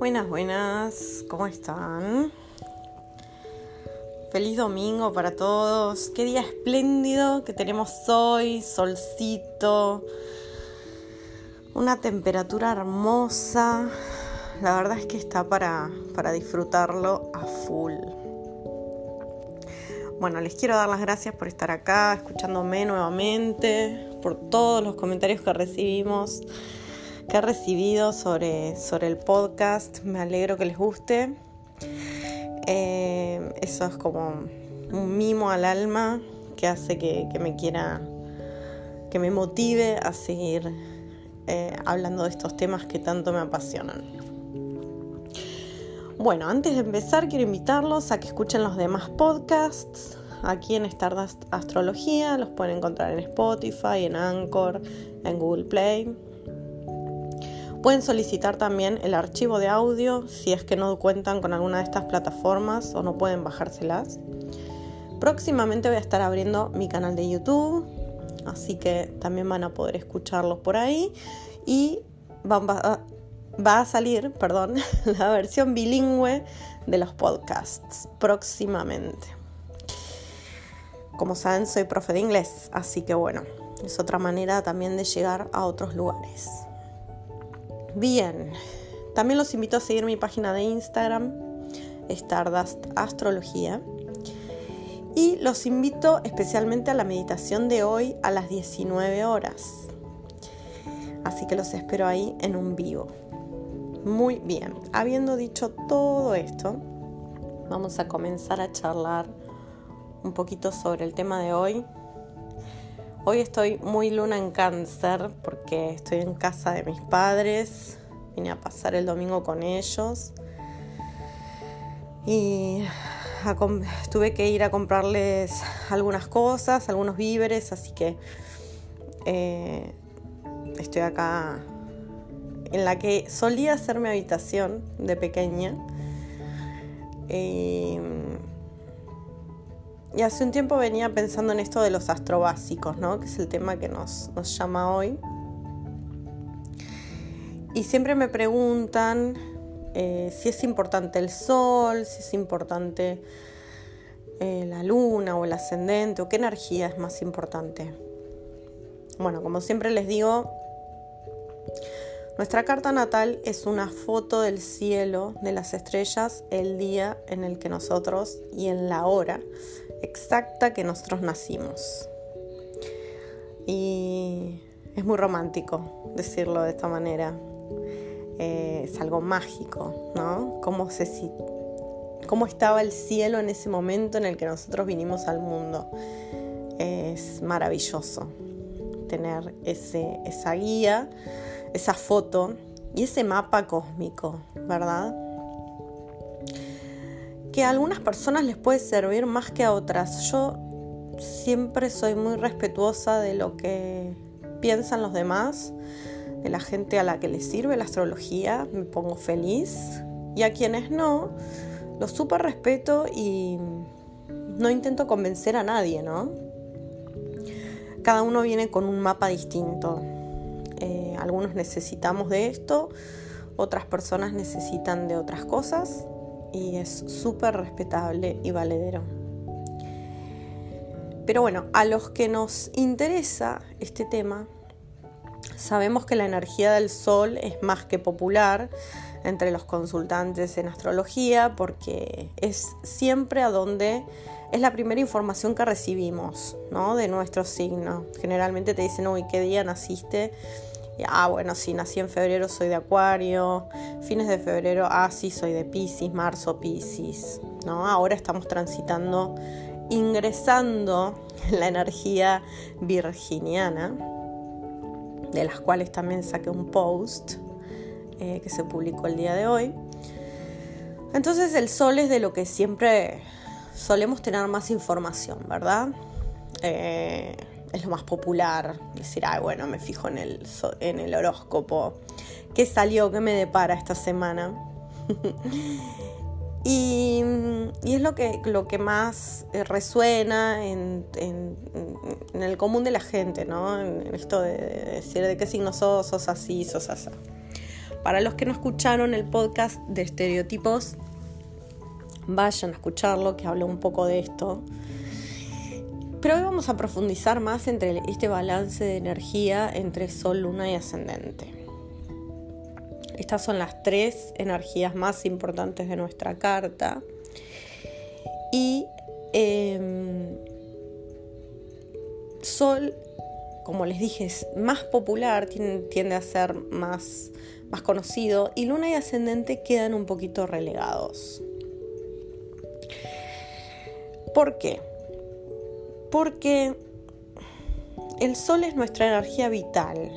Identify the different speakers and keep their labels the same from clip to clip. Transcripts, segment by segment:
Speaker 1: Buenas, buenas, ¿cómo están? Feliz domingo para todos. Qué día espléndido que tenemos hoy, solcito, una temperatura hermosa. La verdad es que está para, para disfrutarlo a full. Bueno, les quiero dar las gracias por estar acá, escuchándome nuevamente, por todos los comentarios que recibimos que he recibido sobre, sobre el podcast. Me alegro que les guste. Eh, eso es como un mimo al alma que hace que, me quiera, que me motive a seguir eh, hablando de estos temas que tanto me apasionan. Bueno, antes de empezar quiero invitarlos a que escuchen los demás podcasts aquí en Stardust Astrología. Los pueden encontrar en Spotify, en Anchor, en Google Play. Pueden solicitar también el archivo de audio si es que no cuentan con alguna de estas plataformas o no pueden bajárselas. Próximamente voy a estar abriendo mi canal de YouTube, así que también van a poder escucharlos por ahí y va, a salir, perdón, la versión bilingüe de los podcasts próximamente. Como saben, soy profe de inglés, así que bueno, es otra manera también de llegar a otros lugares. Bien, también los invito a seguir mi página de Instagram, Stardust Astrología. Y los invito especialmente a la meditación de hoy a las 19 horas. Así que los espero ahí en un vivo. Muy bien, habiendo dicho todo esto, vamos a comenzar a charlar un poquito sobre el tema de hoy, Hoy estoy muy luna en cáncer porque estoy en casa de mis padres. Vine a pasar el domingo con ellos. Y tuve que ir a comprarles algunas cosas, algunos víveres, así que eh, estoy acá en la que solía ser mi habitación de pequeña. Y y hace un tiempo venía pensando en esto de los astrobásicos, ¿no? Que es el tema que nos, llama hoy. Y siempre me preguntan eh, si es importante el sol, si es importante eh, la luna o el ascendente, o qué energía es más importante. Bueno, como siempre les digo, nuestra carta natal es una foto del cielo, de las estrellas, el día en el que nosotros y en la hora exacta que nosotros nacimos. Y es muy romántico decirlo de esta manera. Eh, es algo mágico, ¿no? Cómo, se, cómo estaba el cielo en ese momento en el que nosotros vinimos al mundo. Es maravilloso tener ese, esa guía, esa foto y ese mapa cósmico, ¿verdad? Que a algunas personas les puede servir más que a otras. Yo siempre soy muy respetuosa de lo que piensan los demás, de la gente a la que les sirve la astrología, me pongo feliz. Y a quienes no, los súper respeto y no intento convencer a nadie, ¿no? Cada uno viene con un mapa distinto. Eh, algunos necesitamos de esto, otras personas necesitan de otras cosas y es súper respetable y valedero. Pero bueno, a los que nos interesa este tema, sabemos que la energía del sol es más que popular entre los consultantes en astrología porque es siempre a donde es la primera información que recibimos ¿no? de nuestro signo. Generalmente te dicen, uy, ¿qué día naciste? Ah, bueno, sí, nací en febrero, soy de Acuario, fines de febrero, ah, sí, soy de Pisces, marzo, Pisces, ¿no? Ahora estamos transitando, ingresando la energía virginiana, de las cuales también saqué un post eh, que se publicó el día de hoy. Entonces el sol es de lo que siempre solemos tener más información, ¿verdad? Eh, es lo más popular. Decir, ay, bueno, me fijo en el, en el horóscopo. ¿Qué salió? ¿Qué me depara esta semana? y, es lo que, lo que más eh, resuena en, el común de la gente, ¿no? En, esto de, decir de qué signo sos, sos así, sos así. Para los que no escucharon el podcast de estereotipos, vayan a escucharlo, que hablo un poco de esto. Pero hoy vamos a profundizar más entre este balance de energía entre Sol, Luna y Ascendente. Estas son las tres energías más importantes de nuestra carta. Y em, Sol, como les dije, es más popular, tiende, a ser más, más conocido. Y Luna y Ascendente quedan un poquito relegados. ¿Por qué? Porque el sol es nuestra energía vital,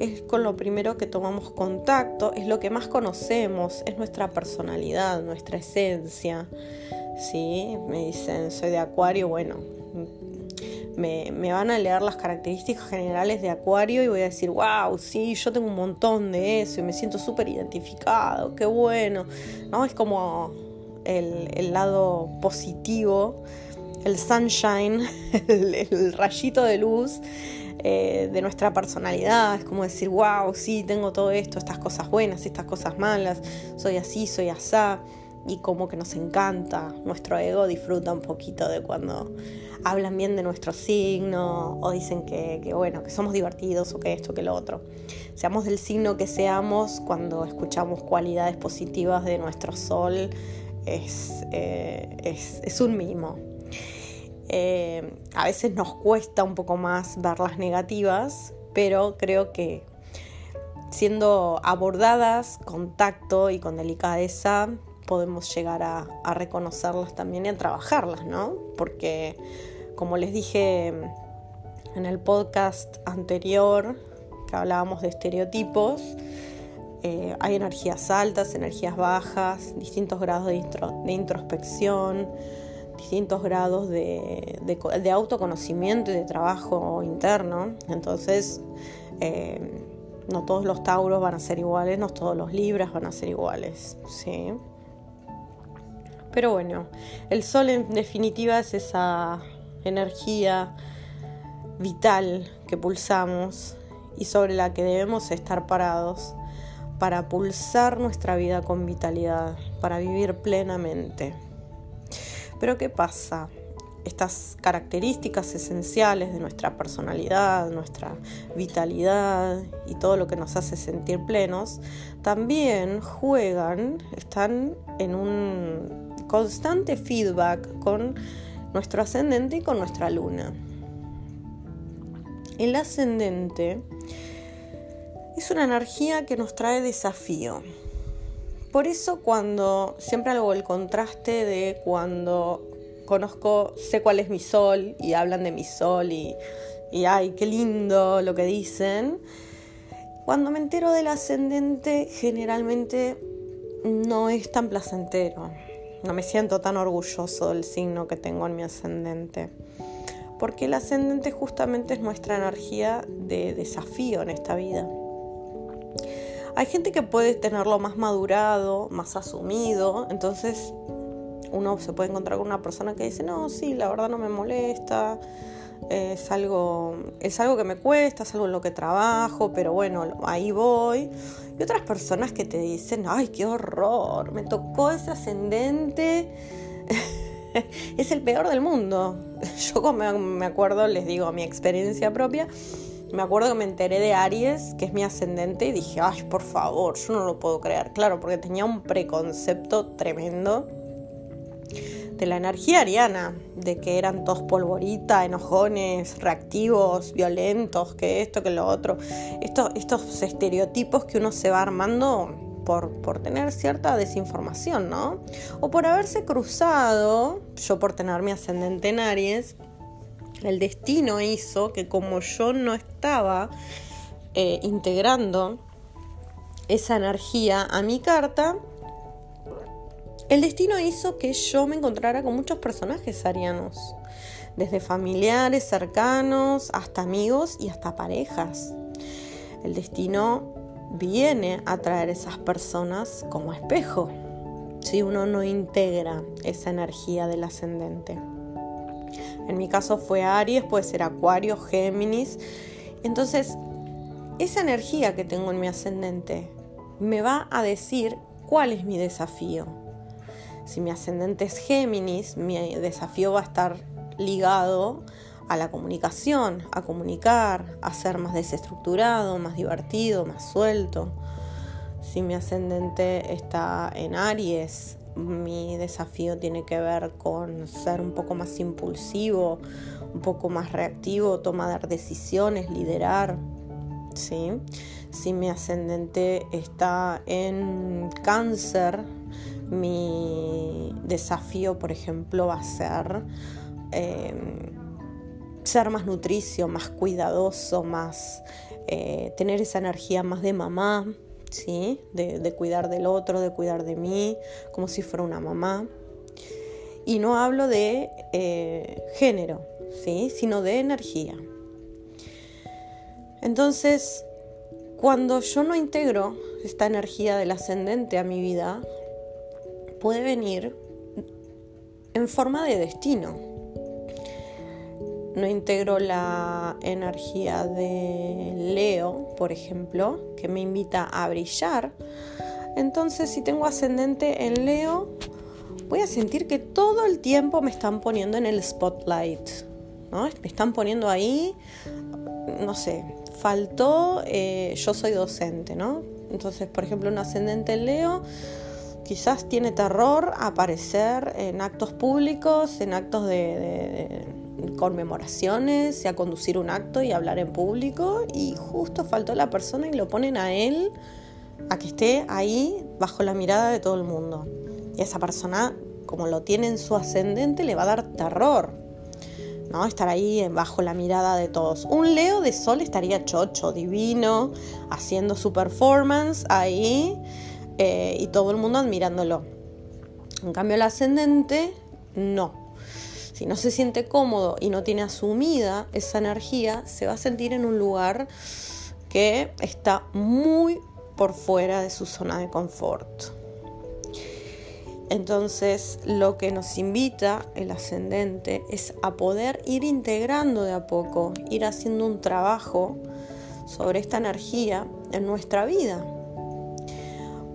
Speaker 1: es con lo primero que tomamos contacto, es lo que más conocemos, es nuestra personalidad, nuestra esencia. ¿Sí? Me dicen, soy de Acuario, bueno, me, me, van a leer las características generales de Acuario y voy a decir, wow, sí, yo tengo un montón de eso y me siento súper identificado, qué bueno. ¿No? Es como el, el lado positivo el sunshine, el, rayito de luz eh, de nuestra personalidad. Es como decir, wow, sí, tengo todo esto, estas cosas buenas, estas cosas malas, soy así, soy asá. Y como que nos encanta, nuestro ego disfruta un poquito de cuando hablan bien de nuestro signo o dicen que, bueno, que somos divertidos o que esto, que lo otro. Seamos del signo que seamos, cuando escuchamos cualidades positivas de nuestro sol, es, eh, es, es un mimo. Eh, a veces nos cuesta un poco más ver las negativas, pero creo que siendo abordadas con tacto y con delicadeza podemos llegar a, reconocerlas también y a trabajarlas, ¿no? Porque como les dije en el podcast anterior que hablábamos de estereotipos, eh, hay energías altas, energías bajas, distintos grados de introspección, distintos grados de, autoconocimiento y de trabajo interno. Entonces, eh, no todos los tauros van a ser iguales, no todos los libras van a ser iguales. ¿sí? Pero bueno, el sol en definitiva es esa energía vital que pulsamos y sobre la que debemos estar parados para pulsar nuestra vida con vitalidad, para vivir plenamente. Pero ¿qué pasa? Estas características esenciales de nuestra personalidad, nuestra vitalidad y todo lo que nos hace sentir plenos, también juegan, están en un constante feedback con nuestro ascendente y con nuestra luna. El ascendente es una energía que nos trae desafío, por eso cuando siempre hago el contraste de cuando conozco, sé cuál es mi sol y hablan de mi sol y, y ay, qué lindo lo que dicen. Cuando me entero del ascendente generalmente no es tan placentero. No me siento tan orgulloso del signo que tengo en mi ascendente. Porque el ascendente justamente es nuestra energía de desafío en esta vida. Hay gente que puede tenerlo más madurado, más asumido, entonces uno se puede encontrar con una persona que dice, no, sí, la verdad no me molesta, es algo, es algo que me cuesta, es algo en lo que trabajo, pero bueno, ahí voy. Y otras personas que te dicen, ay, qué horror, me tocó ese ascendente, es el peor del mundo. Yo como me acuerdo, les digo mi experiencia propia, me acuerdo que me enteré de Aries, que es mi ascendente, y dije, ay, por favor, yo no lo puedo creer. Claro, porque tenía un preconcepto tremendo de la energía ariana, de que eran todos polvorita, enojones, reactivos, violentos, que esto, que lo otro. Estos, estos estereotipos que uno se va armando por, por, tener cierta desinformación, ¿no? O por haberse cruzado, yo por tener mi ascendente en Aries, el destino hizo que como yo no estaba eh, integrando esa energía a mi carta, el destino hizo que yo me encontrara con muchos personajes arianos, desde familiares cercanos hasta amigos y hasta parejas. El destino viene a traer esas personas como espejo, si uno no integra esa energía del ascendente. En mi caso fue Aries, puede ser Acuario, Géminis. Entonces, esa energía que tengo en mi ascendente me va a decir cuál es mi desafío. Si mi ascendente es Géminis, mi desafío va a estar ligado a la comunicación, a comunicar, a ser más desestructurado, más divertido, más suelto. Si mi ascendente está en Aries, mi desafío tiene que ver con ser un poco más impulsivo, un poco más reactivo, tomar decisiones, liderar. ¿sí? Si mi ascendente está en cáncer, mi desafío, por ejemplo, va a ser em, ser más nutricio, más cuidadoso, más eh, tener esa energía más de mamá, ¿sí? De, cuidar del otro, de cuidar de mí, como si fuera una mamá. Y no hablo de eh, género, ¿sí? Sino de energía. Entonces, cuando yo no integro esta energía del ascendente a mi vida, puede venir en forma de destino. No integro la energía de Leo, por ejemplo, que me invita a brillar. Entonces, si tengo ascendente en Leo, voy a sentir que todo el tiempo me están poniendo en el spotlight. ¿no? Me están poniendo ahí, no sé, faltó, eh, yo soy docente, ¿no? Entonces, por ejemplo, un ascendente en Leo quizás tiene terror a aparecer en actos públicos, en actos de, conmemoraciones, y a conducir un acto y hablar en público y justo faltó la persona y lo ponen a él a que esté ahí bajo la mirada de todo el mundo. Y esa persona, como lo tiene en su ascendente, le va a dar terror. ¿no? Estar ahí bajo la mirada de todos. Un Leo de Sol estaría chocho, divino, haciendo su performance ahí eh, y todo el mundo admirándolo. En cambio, el ascendente, no. Si no se siente cómodo y no tiene asumida esa energía, se va a sentir en un lugar que está muy por fuera de su zona de confort. Entonces, lo que nos invita el ascendente es a poder ir integrando de a poco, ir haciendo un trabajo sobre esta energía en nuestra vida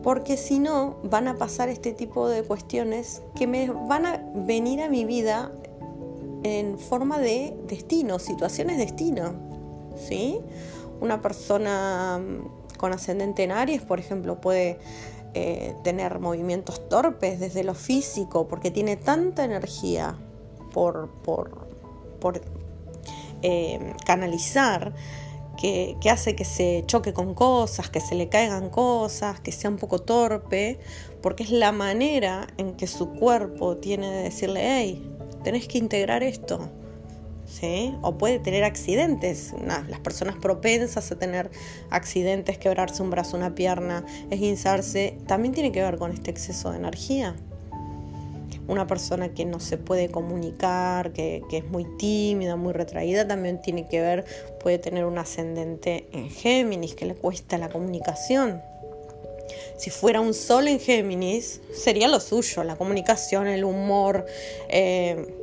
Speaker 1: porque si no van a pasar este tipo de cuestiones que me van a venir a mi vida en forma de destino, situaciones destino, ¿sí? Una persona mm, con ascendente en Aries, por ejemplo, puede eh, tener movimientos torpes desde lo físico porque tiene tanta energía por, por, eh, canalizar que, hace que se choque con cosas, que se le caigan cosas, que sea un poco torpe, porque es la manera en que su cuerpo tiene de decirle, hey, tenés que integrar esto. ¿Sí? O puede tener accidentes. las personas propensas a tener accidentes, quebrarse un brazo, una pierna, esguinzarse, también tiene que ver con este exceso de energía una persona que no se puede comunicar, que, es muy tímida, muy retraída, también tiene que ver, puede tener un ascendente en Géminis, que le cuesta la comunicación. Si fuera un sol en Géminis, sería lo suyo, la comunicación, el humor, eh,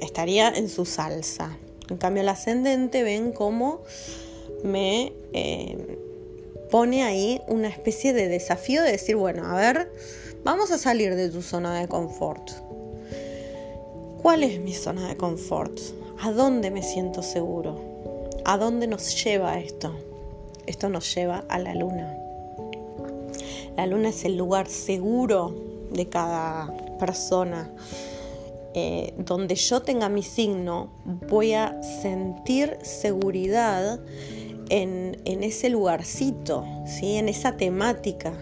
Speaker 1: estaría en su salsa. En cambio, el ascendente, ven cómo me eh, pone ahí una especie de desafío de decir, bueno, a ver, vamos a salir de tu zona de confort. ¿Cuál es mi zona de confort? ¿A dónde me siento seguro? ¿A dónde nos lleva esto? Esto nos lleva a la luna. La luna es el lugar seguro de cada persona. Eh, donde yo tenga mi signo, voy a sentir seguridad en, ese lugarcito, ¿sí? en esa temática.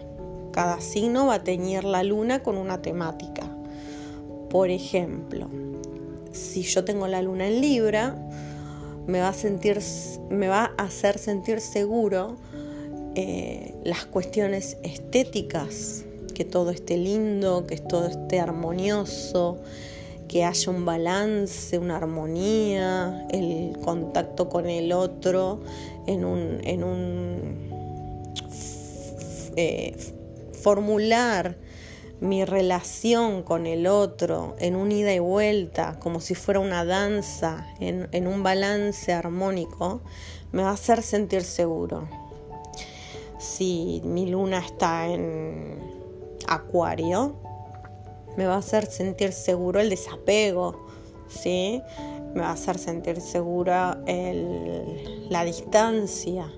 Speaker 1: Cada signo va a teñir la luna con una temática. Por ejemplo, si yo tengo la luna en Libra, me va a, sentir, me va a hacer sentir seguro eh, las cuestiones estéticas, que todo esté lindo, que todo esté armonioso, que haya un balance, una armonía, el contacto con el otro en un, en un eh, formular mi relación con el otro en un ida y vuelta, como si fuera una danza, en, un balance armónico, me va a hacer sentir seguro. Si mi luna está en acuario, me va a hacer sentir seguro el desapego, ¿sí? Me va a hacer sentir segura la distancia.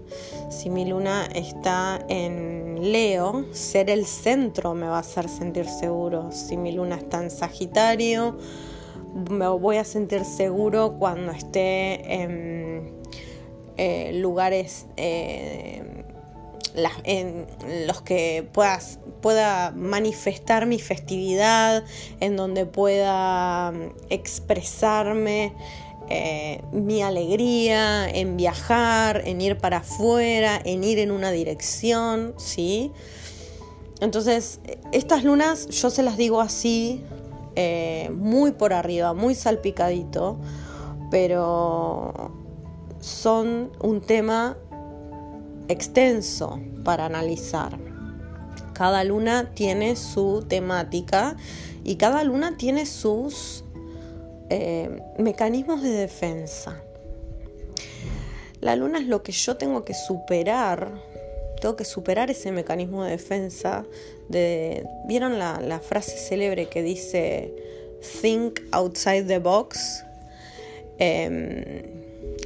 Speaker 1: Si mi luna está en Leo, ser el centro me va a hacer sentir seguro. Si mi luna está en Sagitario, me voy a sentir seguro cuando esté en eh, lugares eh, en los que pueda manifestar mi festividad, en donde pueda mm, expresarme eh, mi alegría, en viajar, en ir para afuera, en ir en una dirección, ¿sí? Entonces, estas lunas yo se las digo así, eh, muy por arriba, muy salpicadito, pero son un tema extenso para analizar. Cada luna tiene su temática y cada luna tiene sus eh, mecanismos de defensa. La luna es lo que yo tengo que superar, tengo que superar ese mecanismo de defensa. De, ¿Vieron la, frase célebre que dice Think outside the box? Em,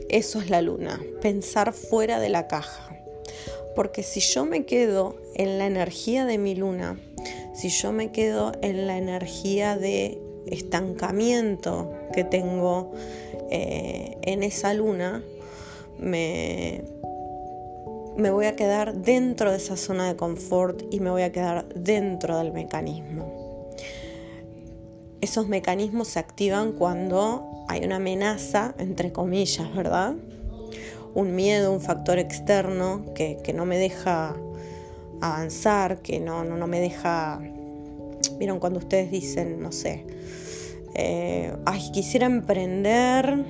Speaker 1: eso es la luna, pensar fuera de la caja. Porque si yo me quedo en la energía de mi luna, si yo me quedo en la energía de estancamiento que tengo eh, en esa luna, me, me voy a quedar dentro de esa zona de confort y me voy a quedar dentro del mecanismo. Esos mecanismos se activan cuando hay una amenaza, entre comillas, ¿verdad? Un miedo, un factor externo que, no me deja avanzar, que no, no, me deja... Vieron cuando ustedes dicen, no sé, eh, ay, quisiera emprender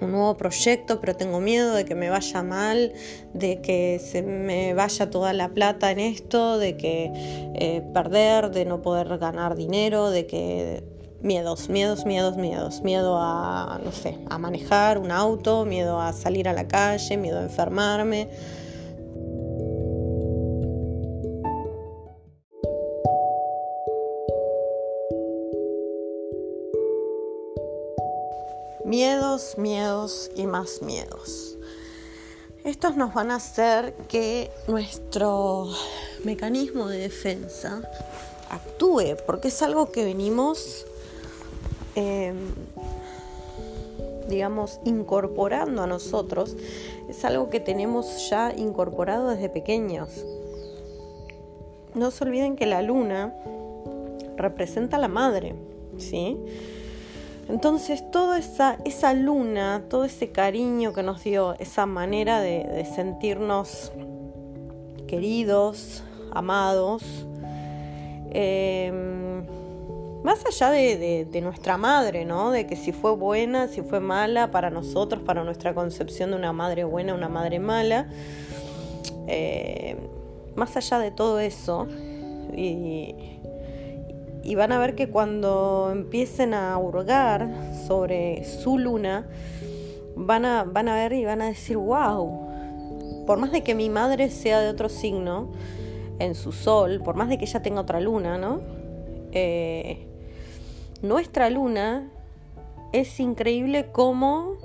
Speaker 1: un nuevo proyecto, pero tengo miedo de que me vaya mal, de que se me vaya toda la plata en esto, de que eh, perder, de no poder ganar dinero, de que miedos, miedos, miedos, miedos. Miedo a, no sé, a manejar un auto, miedo a salir a la calle, miedo a enfermarme. Miedos, miedos y más miedos. Estos nos van a hacer que nuestro mecanismo de defensa actúe, porque es algo que venimos Em, digamos, incorporando a nosotros, es algo que tenemos ya incorporado desde pequeños. No se olviden que la luna representa a la madre, ¿sí? Entonces, toda esa, esa luna, todo ese cariño que nos dio, esa manera de sentirnos queridos, amados, eh, más allá de, nuestra madre, ¿no? De que si fue buena, si fue mala para nosotros, para nuestra concepción de una madre buena, una madre mala, eh, más allá de todo eso, y, van a ver que cuando empiecen a hurgar sobre su luna, van a, van a ver y van a decir, wow, por más de que mi madre sea de otro signo, en su sol, por más de que ella tenga otra luna, ¿no? Eh, nuestra luna es increíble cómo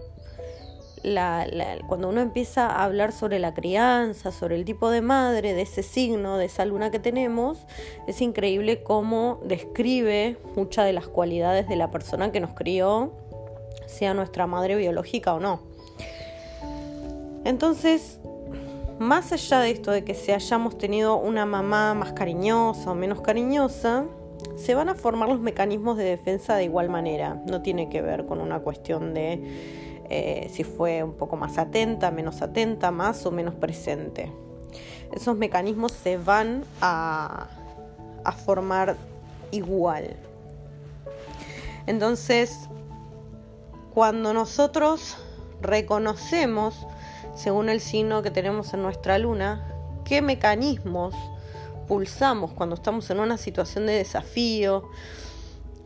Speaker 1: cuando uno empieza a hablar sobre la crianza, sobre el tipo de madre de ese signo, de esa luna que tenemos, es increíble cómo describe muchas de las cualidades de la persona que nos crió, sea nuestra madre biológica o no. Entonces, más allá de esto de que si hayamos tenido una mamá más cariñosa o menos cariñosa, se van a formar los mecanismos de defensa de igual manera. No tiene que ver con una cuestión de eh, si fue un poco más atenta, menos atenta, más o menos presente. Esos mecanismos se van a, a formar igual. Entonces, cuando nosotros reconocemos, según el signo que tenemos en nuestra luna, qué mecanismos pulsamos cuando estamos en una situación de desafío,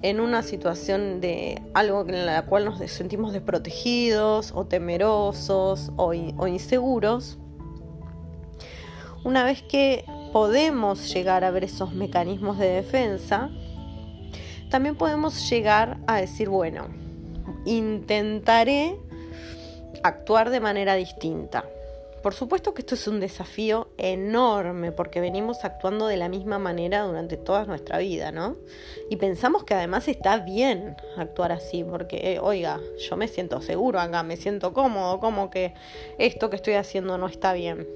Speaker 1: en una situación de algo en la cual nos sentimos desprotegidos o temerosos o, inseguros, una vez que podemos llegar a ver esos mecanismos de defensa, también podemos llegar a decir, bueno, intentaré actuar de manera distinta. Por supuesto que esto es un desafío enorme porque venimos actuando de la misma manera durante toda nuestra vida, ¿no? Y pensamos que además está bien actuar así porque, eh, oiga, yo me siento seguro acá, me siento cómodo, como que esto que estoy haciendo no está bien.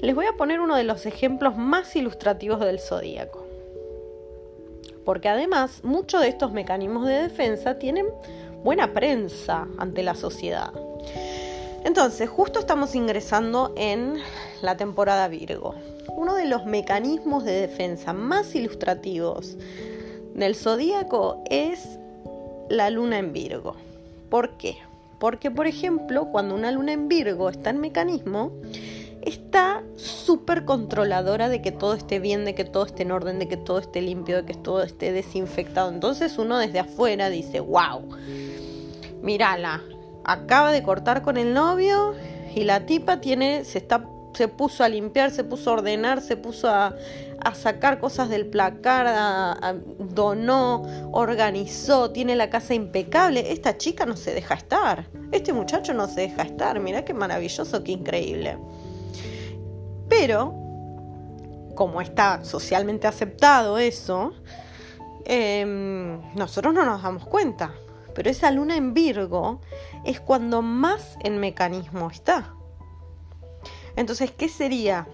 Speaker 1: Les voy a poner uno de los ejemplos más ilustrativos del zodíaco. Porque además muchos de estos mecanismos de defensa tienen buena prensa ante la sociedad. Entonces, justo estamos ingresando en la temporada Virgo. Uno de los mecanismos de defensa más ilustrativos del zodíaco es la luna en Virgo. ¿Por qué? Porque, por ejemplo, cuando una luna en Virgo está en mecanismo, está súper controladora de que todo esté bien, de que todo esté en orden, de que todo esté limpio, de que todo esté desinfectado. Entonces uno desde afuera dice, wow, mírala, acaba de cortar con el novio y la tipa tiene, se está, se puso a limpiar, se puso a ordenar, se puso a, sacar cosas del placar, donó, organizó, tiene la casa impecable. Esta chica no se deja estar. Este muchacho no se deja estar. Mirá qué maravilloso, qué increíble. Pero, como está socialmente aceptado eso, em, nosotros no nos damos cuenta pero esa luna en Virgo es cuando más en mecanismo está. Entonces, ¿qué sería,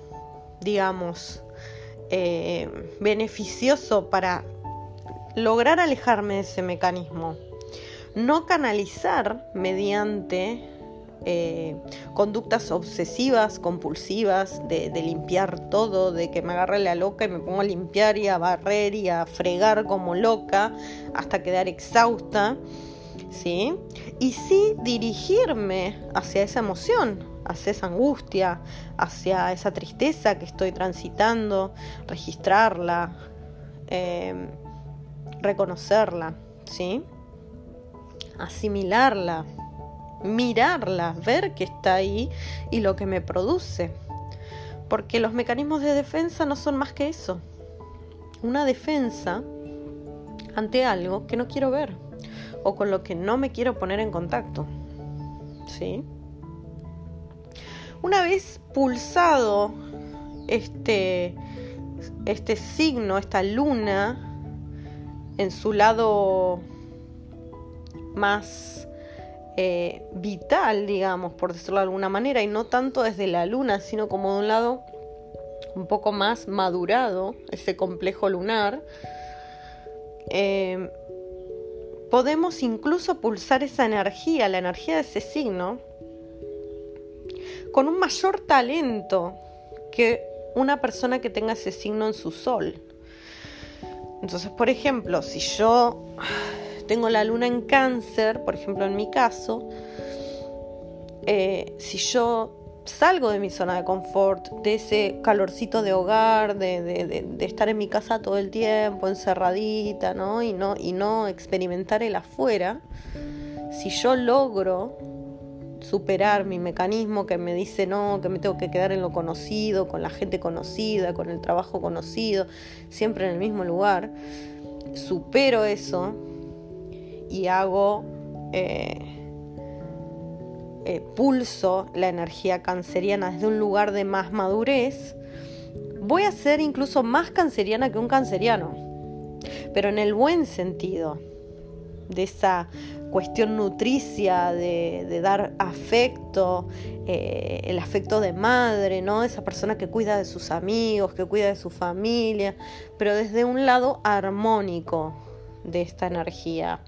Speaker 1: digamos, eh, beneficioso para lograr alejarme de ese mecanismo? No canalizar mediante eh, conductas obsesivas, compulsivas, de, de, limpiar todo, de que me agarre la loca y me pongo a limpiar y a barrer y a fregar como loca hasta quedar exhausta. ¿Sí? Y sí dirigirme hacia esa emoción, hacia esa angustia, hacia esa tristeza que estoy transitando, registrarla, em, reconocerla, ¿sí? Asimilarla, mirarla, ver que está ahí y lo que me produce. Porque los mecanismos de defensa no son más que eso. Una defensa ante algo que no quiero ver o con lo que no me quiero poner en contacto. ¿Sí? Una vez pulsado este, este signo, esta luna, en su lado más eh, vital, digamos, por decirlo de alguna manera, y no tanto desde la luna, sino como de un lado un poco más madurado, ese complejo lunar, eh, podemos incluso pulsar esa energía, la energía de ese signo, con un mayor talento que una persona que tenga ese signo en su sol. Entonces, por ejemplo, si yo tengo la luna en cáncer, por ejemplo en mi caso, eh, si yo salgo de mi zona de confort, de ese calorcito de hogar, de, estar en mi casa todo el tiempo, encerradita, ¿no? Y, ¿no? y no experimentar el afuera, si yo logro superar mi mecanismo que me dice no, que me tengo que quedar en lo conocido, con la gente conocida, con el trabajo conocido, siempre en el mismo lugar, supero eso y hago... Eh, eh, pulso la energía canceriana desde un lugar de más madurez, voy a ser incluso más canceriana que un canceriano, pero en el buen sentido, de esa cuestión nutricia, de, dar afecto, eh, el afecto de madre, ¿no? Esa persona que cuida de sus amigos, que cuida de su familia, pero desde un lado armónico de esta energía,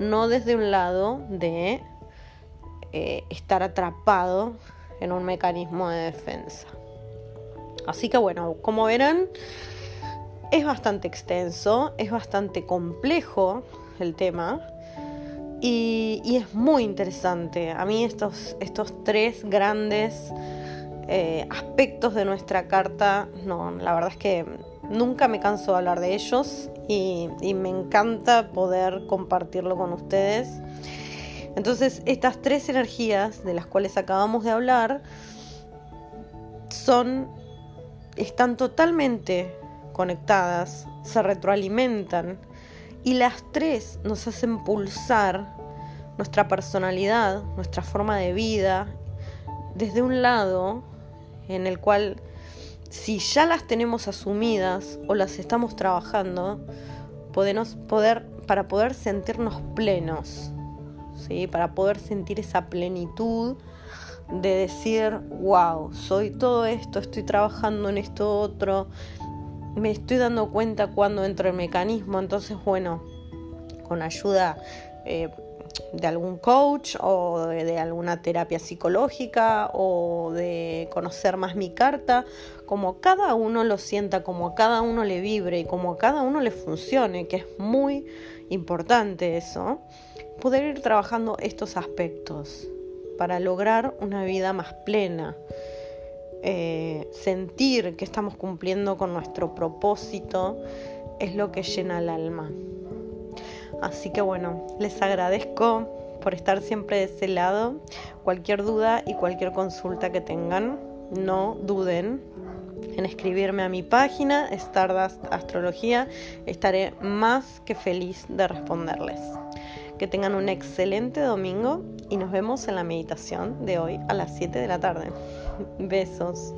Speaker 1: no desde un lado de eh, estar atrapado en un mecanismo de defensa. Así que bueno, como verán, es bastante extenso, es bastante complejo el tema y, es muy interesante. A mí estos, estos tres grandes eh, aspectos de nuestra carta, no, la verdad es que nunca me canso de hablar de ellos y me encanta poder compartirlo con ustedes. Entonces, estas tres energías de las cuales acabamos de hablar son están totalmente conectadas, se retroalimentan y las tres nos hacen pulsar nuestra personalidad, nuestra forma de vida, desde un lado en el cual si ya las tenemos asumidas o las estamos trabajando, podemos poder, para poder sentirnos plenos, ¿sí? para poder sentir esa plenitud de decir, wow, soy todo esto, estoy trabajando en esto otro, me estoy dando cuenta cuando entro en mecanismo, entonces bueno, con ayuda eh, de algún coach o de, alguna terapia psicológica o de conocer más mi carta, como cada uno lo sienta, como a cada uno le vibre y como a cada uno le funcione, que es muy importante eso, poder ir trabajando estos aspectos para lograr una vida más plena. Eh, sentir que estamos cumpliendo con nuestro propósito es lo que llena el alma. Así que bueno, les agradezco por estar siempre de ese lado. Cualquier duda y cualquier consulta que tengan, no duden en escribirme a mi página Stardust Astrología. Estaré más que feliz de responderles. Que tengan un excelente domingo y nos vemos en la meditación de hoy a las 7 de la tarde. Besos.